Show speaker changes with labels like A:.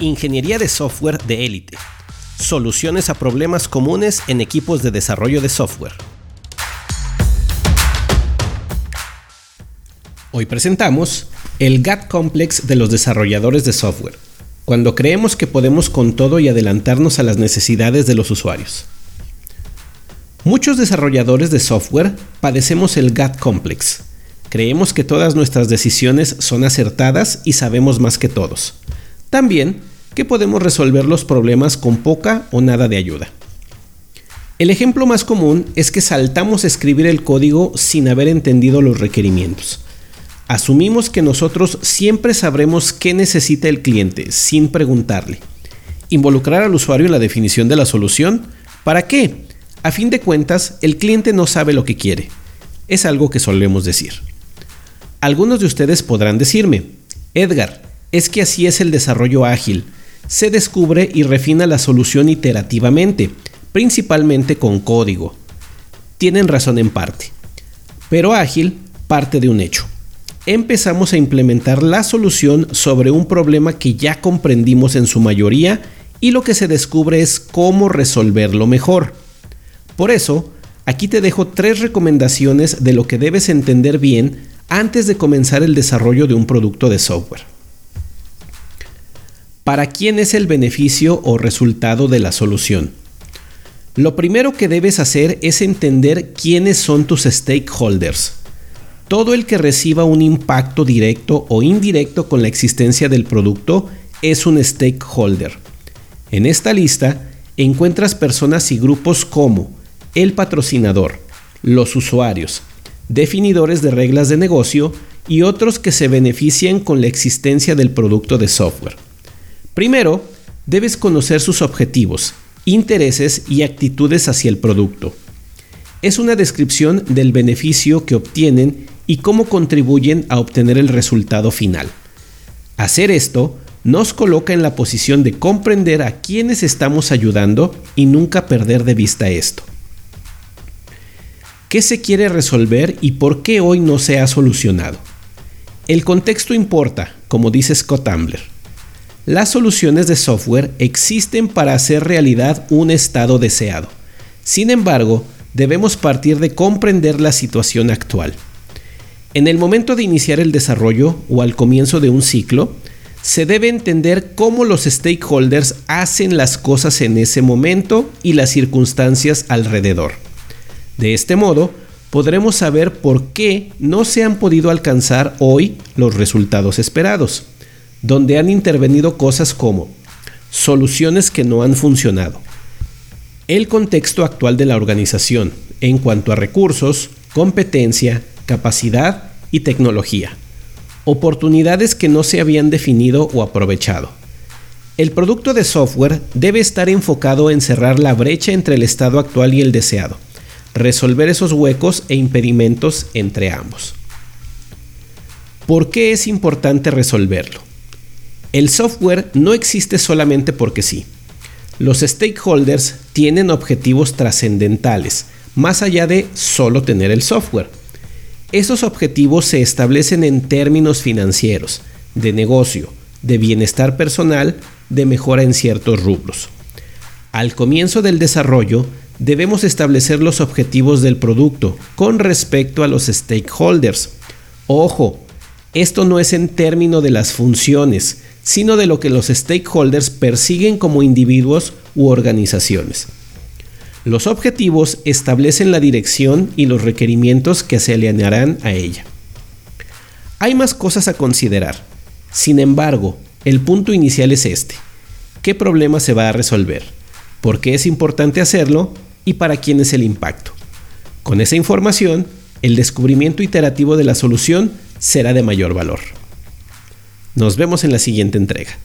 A: Ingeniería de software de élite. Soluciones a problemas comunes en equipos de desarrollo de software. Hoy presentamos el GAT Complex de los desarrolladores de software, cuando creemos que podemos con todo y adelantarnos a las necesidades de los usuarios. Muchos desarrolladores de software padecemos el GAT Complex. Creemos que todas nuestras decisiones son acertadas y sabemos más que todos. También que podemos resolver los problemas con poca o nada de ayuda. El ejemplo más común es que saltamos a escribir el código sin haber entendido los requerimientos. Asumimos que nosotros siempre sabremos qué necesita el cliente sin preguntarle. Involucrar al usuario en la definición de la solución. ¿Para qué? A fin de cuentas, el cliente no sabe lo que quiere. Es algo que solemos decir. Algunos de ustedes podrán decirme, Edgar, es que así es el desarrollo ágil. Se descubre y refina la solución iterativamente, principalmente con código. Tienen razón en parte. Pero ágil parte de un hecho. Empezamos a implementar la solución sobre un problema que ya comprendimos en su mayoría y lo que se descubre es cómo resolverlo mejor. Por eso, aquí te dejo tres recomendaciones de lo que debes entender bien antes de comenzar el desarrollo de un producto de software. ¿Para quién es el beneficio o resultado de la solución? Lo primero que debes hacer es entender quiénes son tus stakeholders. Todo el que reciba un impacto directo o indirecto con la existencia del producto es un stakeholder. En esta lista encuentras personas y grupos como el patrocinador, los usuarios, definidores de reglas de negocio y otros que se benefician con la existencia del producto de software. Primero, debes conocer sus objetivos, intereses y actitudes hacia el producto. Es una descripción del beneficio que obtienen y cómo contribuyen a obtener el resultado final. Hacer esto nos coloca en la posición de comprender a quienes estamos ayudando y nunca perder de vista esto. ¿Qué se quiere resolver y por qué hoy no se ha solucionado? El contexto importa, como dice Scott Ambler. Las soluciones de software existen para hacer realidad un estado deseado. Sin embargo, debemos partir de comprender la situación actual. En el momento de iniciar el desarrollo o al comienzo de un ciclo, se debe entender cómo los stakeholders hacen las cosas en ese momento y las circunstancias alrededor. De este modo, podremos saber por qué no se han podido alcanzar hoy los resultados esperados donde han intervenido cosas como soluciones que no han funcionado, el contexto actual de la organización en cuanto a recursos, competencia, capacidad y tecnología, oportunidades que no se habían definido o aprovechado. El producto de software debe estar enfocado en cerrar la brecha entre el estado actual y el deseado, resolver esos huecos e impedimentos entre ambos. ¿Por qué es importante resolverlo? El software no existe solamente porque sí. Los stakeholders tienen objetivos trascendentales, más allá de solo tener el software. Esos objetivos se establecen en términos financieros, de negocio, de bienestar personal, de mejora en ciertos rubros. Al comienzo del desarrollo, debemos establecer los objetivos del producto con respecto a los stakeholders. Ojo, esto no es en términos de las funciones, sino de lo que los stakeholders persiguen como individuos u organizaciones. Los objetivos establecen la dirección y los requerimientos que se alinearán a ella. Hay más cosas a considerar. Sin embargo, el punto inicial es este. ¿Qué problema se va a resolver? ¿Por qué es importante hacerlo? ¿Y para quién es el impacto? Con esa información, el descubrimiento iterativo de la solución será de mayor valor. Nos vemos en la siguiente entrega.